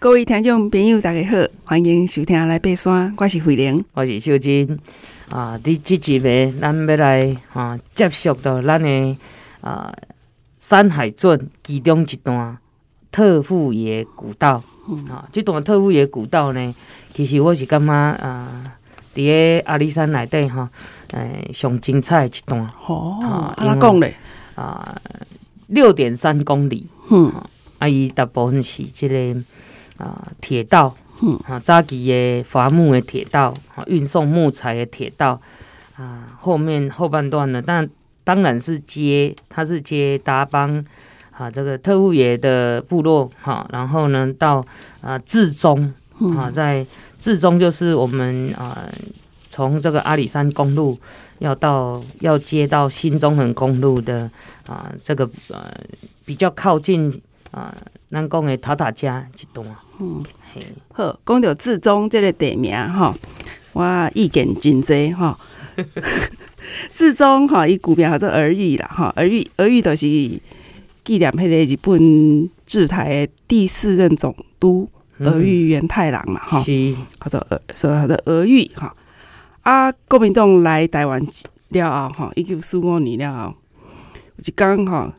各位听众朋友，大家好，欢迎收听来爬山，我是慧玲，我是秀珍啊。这这集呢，咱要来啊，接续到咱的啊山海传其中一段特富野古道、嗯、啊。这段特富野古道呢，其实我是感觉啊，伫个阿里山内底吼，诶、啊，上精彩的一段。哦，啊，阿拉讲咧啊，六点三公里。嗯，啊，伊大部分是即个。啊，铁道，啊，早期的伐木的铁道，啊，运送木材的铁道，啊，后面后半段呢，但当然是接，它是接达邦，啊，这个特务爷的部落，哈，然后呢，到啊至中，啊，在至中就是我们啊，从这个阿里山公路要到要接到新中横公路的啊，这个呃比较靠近。啊，咱讲的塔塔加一段，嗯，嘿，好，讲到至中这个地名吼，我意见真多哈。至中哈，伊古名叫做儿玉啦，吼，儿玉儿玉就是纪念迄个日本制台的第四任总督儿玉源太郎嘛，吼，是，叫做儿，所以叫做儿玉吼。啊，国民党来台湾了后哈，一九四五年了后，有一天哈。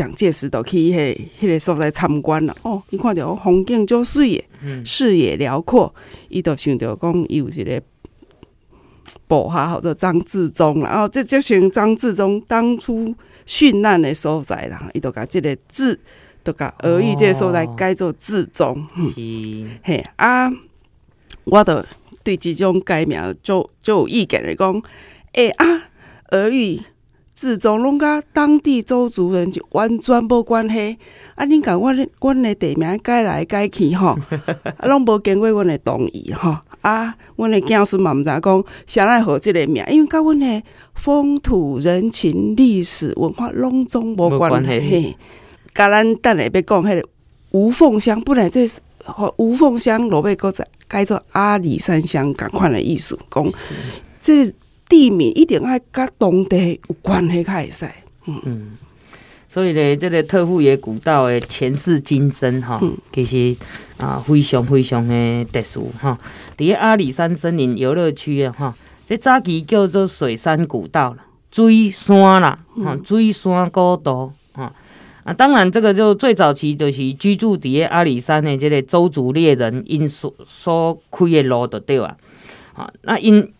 蒋介石都去迄迄个所在参观了哦，伊看着风景足水诶，嗯、视野辽阔，伊就想着讲伊有一个部下叫做张自忠啦，然后这就像张自忠当初殉难的所在啦，伊就甲即个字，就甲俄语这个所在改做至中，嗯，嘿啊，我都对即种改名就就有意见来讲，哎、欸、啊，儿玉。至中拢甲当地周族人就完全无关系，啊！恁甲阮阮的地名改来改去吼，啊，拢无经过阮的同意吼，啊，阮的子孙嘛毋知讲啥来号即个名，因为甲阮的风土人情、历史文化拢总无关系。甲咱等下要讲迄个吴凤乡，本来这是吴凤乡落尾搁再改做阿里山乡共款的意思，讲这。地名一定爱甲当地有关系才会使，嗯，嗯，所以咧，这个特富野古道的前世今生哈，嗯、其实啊非常非常的特殊哈。伫阿里山森林游乐区啊哈，这早期叫做水山古道了，水山啦，哈，水山古道啊啊，当然这个就最早期就是居住伫阿里山的这个邹族猎人因所所开的路就对啊，啊，那因。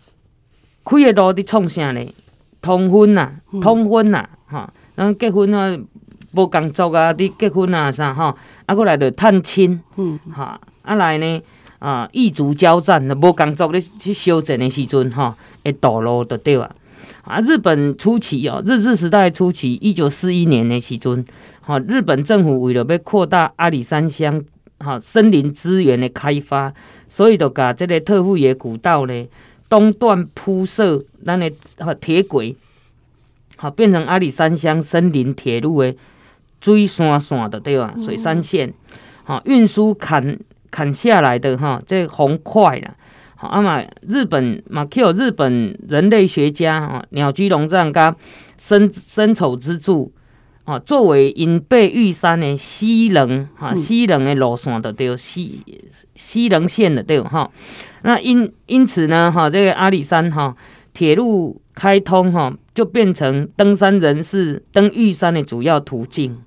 开个路伫创啥咧？通婚呐，通婚呐，哈，咱结婚啊，无工作啊，伫结婚啊啥吼，啊，过来就探亲，嗯，哈，啊来呢，啊，异族交战，无工作咧去修整的时阵，哈，会道路就对啊。啊，日本初期哦，日治时代初期，一九四一年的时阵，哈，日本政府为了要扩大阿里山乡哈森林资源的开发，所以就甲即个特富野古道呢。东段铺设咱的哈铁轨，好变成阿里山乡森林铁路的水山线的对吧？水山线，好运输砍砍下来的哈这红块啦，好啊嘛日本嘛 Q 日本人类学家啊鸟居龙藏甲森森丑之助。啊，作为因背玉山的西棱哈西棱的路线的对，西西棱线的对哈。那因因此呢哈，这个阿里山哈铁路开通哈，就变成登山人士登玉山的主要途径。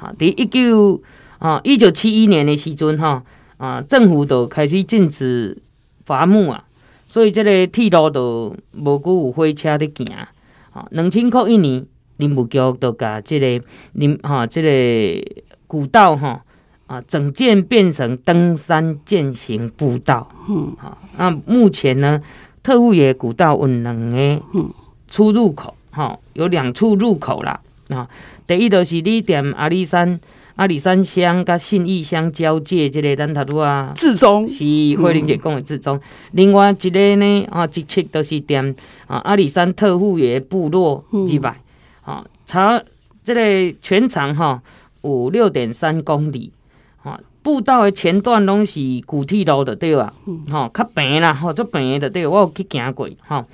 啊，伫一九啊一九七一年的时阵哈啊，政府都开始禁止伐木啊，所以这个铁路都无久有火车的行。啊，两千块一年。林务局都把这个林哈这个古道吼啊整建变成登山健行步道。嗯，好，那目前呢，特务野古道有两个出入口，哈，有两处入口啦。啊，第一就是你踮阿里山阿里山乡甲信义乡交界这个咱头拄啊，至中是慧玲姐讲的至中。嗯、另外一个呢啊，一切都是踮啊阿里山特富野部落之外。长这个全长哈有六点三公里，哈步道的前段拢是古铁路的对啊，哈较平啦，吼足平的对，我有去行过哈。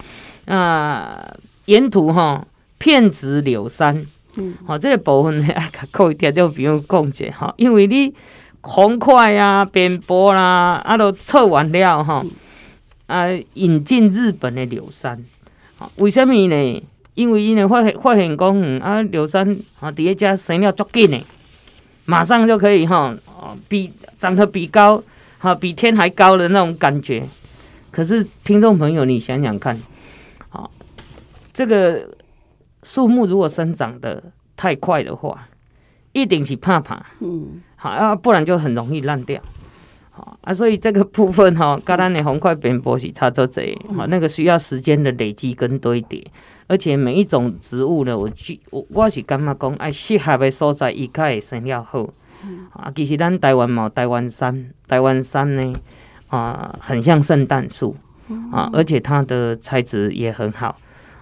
啊，沿途哈片植柳杉，嗯，好这个部分呢，爱甲各位听众朋友讲者哈，因为你红快啊、扁柏啦，啊都测完了哈，啊引进日本的柳杉，啊为什么呢？因为因为发现发现讲，嗯啊柳杉啊底下加生了足紧的，马上就可以哈，比长得比高，哈比天还高的那种感觉。可是听众朋友，你想想看，好，这个树木如果生长的太快的话，一定是怕怕，嗯，好，啊不然就很容易烂掉，好啊，所以这个部分哈，跟咱的红块扁柏是差不多，好，那个需要时间的累积跟堆叠，而且每一种植物呢，我我我是感觉讲，爱适合的所在，伊较会生了好，啊，其实咱台湾嘛，台湾山，台湾山呢。啊，很像圣诞树啊，而且它的材质也很好。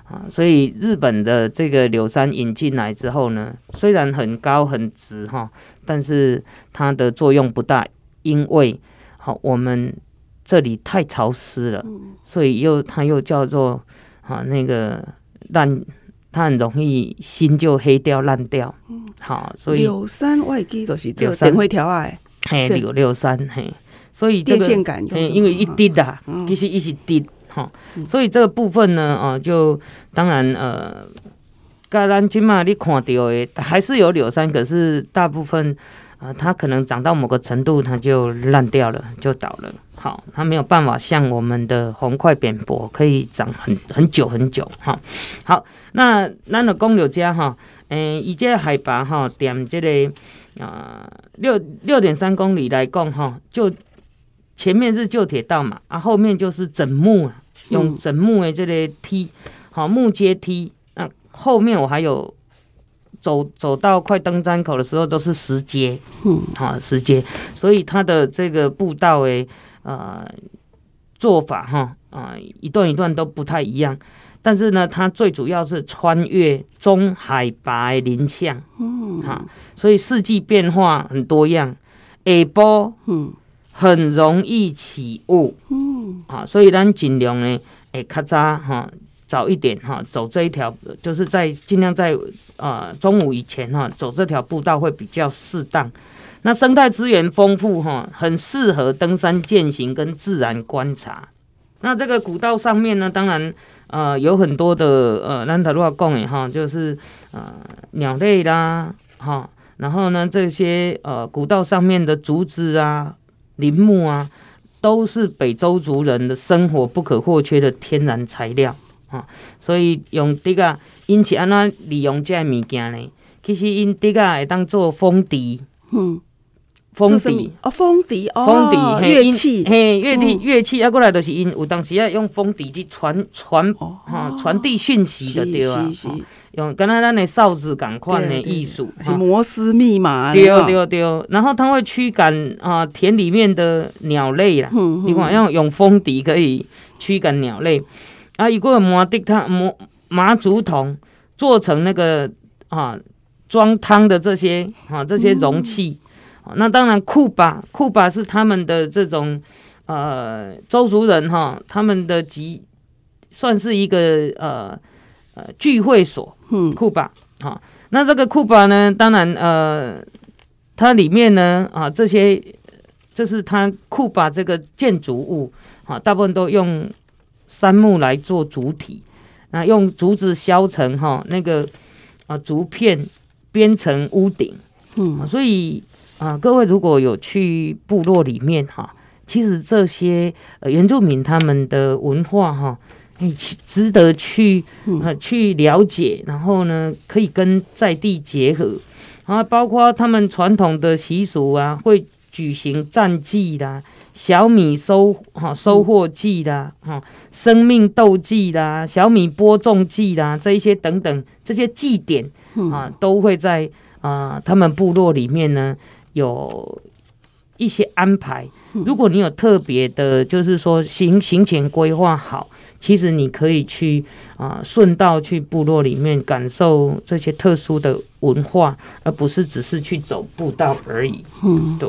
啊，所以日本的这个柳杉引进来之后呢，虽然很高很直哈，但是它的作用不大，因为好我们这里太潮湿了，所以又它又叫做啊那个烂，它很容易心就黑掉烂掉。好，所以柳山外基都是做电会条啊，嘿，柳柳山嘿。所以这个，因为一滴的，其实一起滴哈，所以这个部分呢，哦，就当然呃，噶咱今嘛你看到的还是有柳山，可是大部分啊，它可能长到某个程度，它就烂掉了，就倒了。好，它没有办法像我们的红块扁柏可以长很很久很久哈。好，那咱的公柳家哈，嗯，以这海拔哈，点这个啊六六点三公里来讲哈，就。前面是旧铁道嘛，啊，后面就是整木啊，用整木的这个梯，好、嗯、木阶梯。那后面我还有走走到快登山口的时候，都是石阶，嗯，好石阶。所以它的这个步道诶，呃，做法哈，啊，一段一段都不太一样。但是呢，它最主要是穿越中海拔的林相，嗯，哈，所以四季变化很多样。下波，嗯。很容易起雾，嗯，啊，所以咱尽量呢，诶，较早哈，早一点哈，走这一条，就是在尽量在呃中午以前哈，走这条步道会比较适当。那生态资源丰富哈，很适合登山健行跟自然观察。那这个古道上面呢，当然呃有很多的呃，咱头路讲的哈，就是呃鸟类啦，哈，然后呢这些呃古道上面的竹子啊。林木啊，都是北周族人的生活不可或缺的天然材料啊，所以用这个因是安怎利用这个物件呢？其实因这个会当做风笛，嗯，风笛哦，风笛哦，风笛乐器，嘿，乐器乐器啊，过来就是因有当时要用风笛去传传哈传递讯息的对啊。用跟他咱的哨子同款的艺术，是摩斯密码。对对对，然后它会驱赶啊田里面的鸟类啦。你看，用用风笛可以驱赶鸟类。啊，一个麻的汤麻麻竹筒做成那个啊装汤的这些啊这些容器，那当然库巴库巴是他们的这种呃周族人哈，他们的集算是一个呃。呃，聚会所，嗯，库巴，啊，那这个库巴呢，当然，呃，它里面呢，啊，这些，这是它库巴这个建筑物，啊，大部分都用杉木来做主体，那用竹子削成哈那个啊竹片编成屋顶，嗯，所以啊，各位如果有去部落里面哈，其实这些呃原住民他们的文化哈。哎，值得去呃去了解，然后呢，可以跟在地结合，然后包括他们传统的习俗啊，会举行战祭啦、小米收哈收获季啦、哈生命斗季啦、小米播种季啦这一些等等这些祭典啊，都会在啊他们部落里面呢有一些安排。如果你有特别的，就是说行行前规划好。其实你可以去啊，顺道去部落里面感受这些特殊的文化，而不是只是去走步道而已。嗯，对。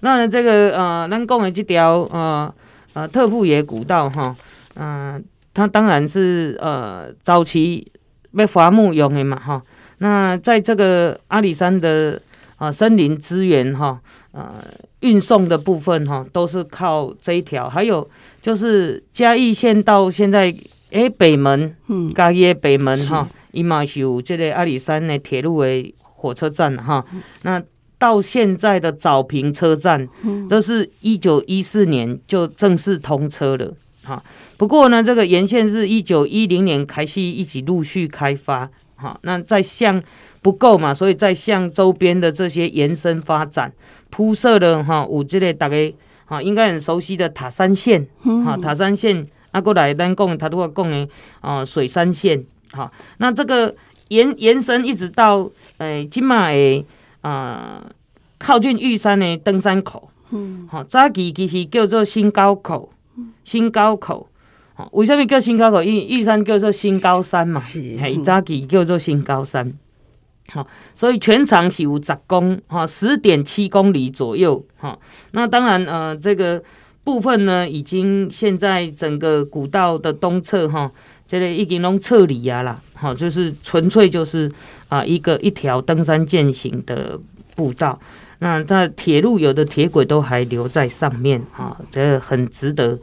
那呢，这个呃，咱讲的这条呃呃特富野古道哈，嗯、呃，它当然是呃早期被伐木用的嘛哈。那在这个阿里山的啊森林资源哈，呃运送的部分哈，都是靠这一条。还有就是嘉义县到现在，哎、欸，北门，嗯，嘉义北门哈，伊嘛是有这个阿里山的铁路的火车站哈。那到现在的早平车站，都是一九一四年就正式通车了哈。不过呢，这个沿线是一九一零年开始一起陆续开发哈。那在向不够嘛，所以在向周边的这些延伸发展，铺设了哈，有这个大概哈应该很熟悉的塔山线哈，塔山线啊，过来咱讲他都要讲的啊水山线哈。那这个延延伸一直到诶金马诶啊靠近玉山的登山口，嗯，好早期其实叫做新高口，新高口，好为什么叫新高口？因为玉山叫做新高山嘛，是嘿，早期叫做新高山。好，所以全长是有十公哈，十点七公里左右哈。那当然呃，这个部分呢，已经现在整个古道的东侧哈，这里已经拢撤离啊啦，好，就是纯粹就是啊一个一条登山健行的步道。那在铁路有的铁轨都还留在上面啊，这很值得。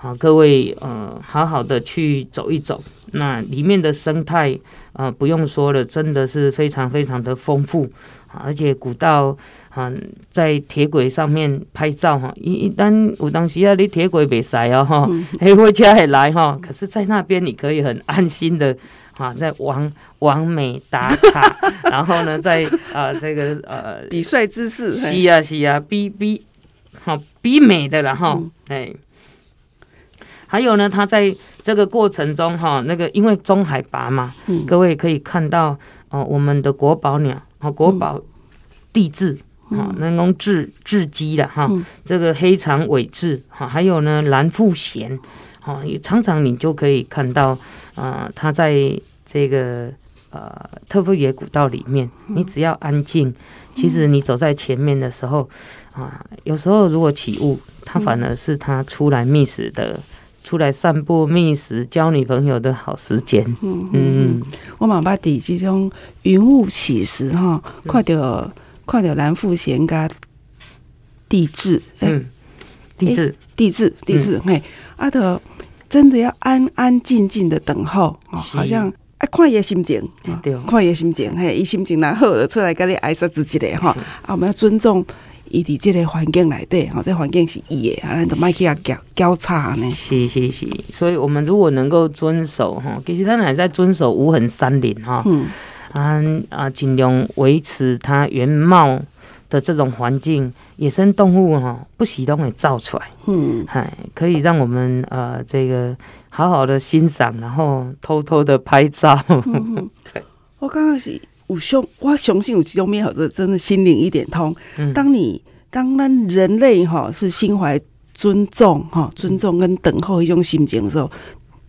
啊，各位呃，好好的去走一走，那里面的生态啊，不用说了，真的是非常非常的丰富，而且古道啊，在铁轨上面拍照哈，一一旦有当时啊，你铁轨袂塞哦哈，黑火车也来哈，可是，在那边你可以很安心的啊，在网网美打卡，然后呢，在啊这个呃比帅姿势，是啊是啊，比比好比美的了哈，哎。还有呢，他在这个过程中哈，那个因为中海拔嘛，嗯、各位可以看到哦、呃，我们的国宝鸟哦，国宝帝雉啊，人工雉雉鸡的哈，这个黑长尾雉哈，还有呢蓝腹鹇哈，也常常你就可以看到啊、呃，它在这个呃特富野古道里面，你只要安静，其实你走在前面的时候啊，有时候如果起雾，它反而是它出来觅食的。出来散步、觅食、交女朋友的好时间。嗯嗯，我嘛捌伫这种云雾起时哈，看到看到蓝富贤甲地质，嗯，地质。地质地质，嘿，啊，得真的要安安静静的等候，好像哎，看伊心情，对，看伊心情，嘿，伊心情若好，就出来跟你挨杀自己嘞哈，啊，我们要尊重。伊伫即个环境内底，吼，这环境是伊的，啊，咱都莫去啊交交叉呢。是是是，所以我们如果能够遵守，吼，其实咱还在遵守无痕山林，哈，嗯，啊啊，尽量维持它原貌的这种环境，野生动物哈，不喜都会造出来，嗯，嗨，可以让我们呃这个好好的欣赏，然后偷偷的拍照。嗯、我刚刚是。有相，我相信有其中美好，这真的心灵一点通。当你当咱人类哈是心怀尊重哈，尊重跟等候一种心情的时候，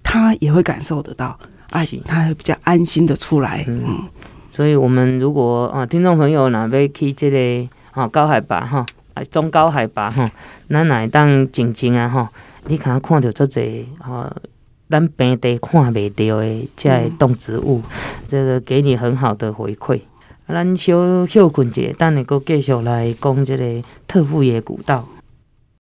他也会感受得到，哎，他会比较安心的出来。嗯，所以我们如果啊，听众朋友哪要去这个啊高海拔哈，啊中高海拔哈，咱来当静静啊哈，你看看到这个啊。咱平地看袂到的，这些动植物，嗯、这个给你很好的回馈。咱小休困一下，等下阁继续来讲这个特富野古道。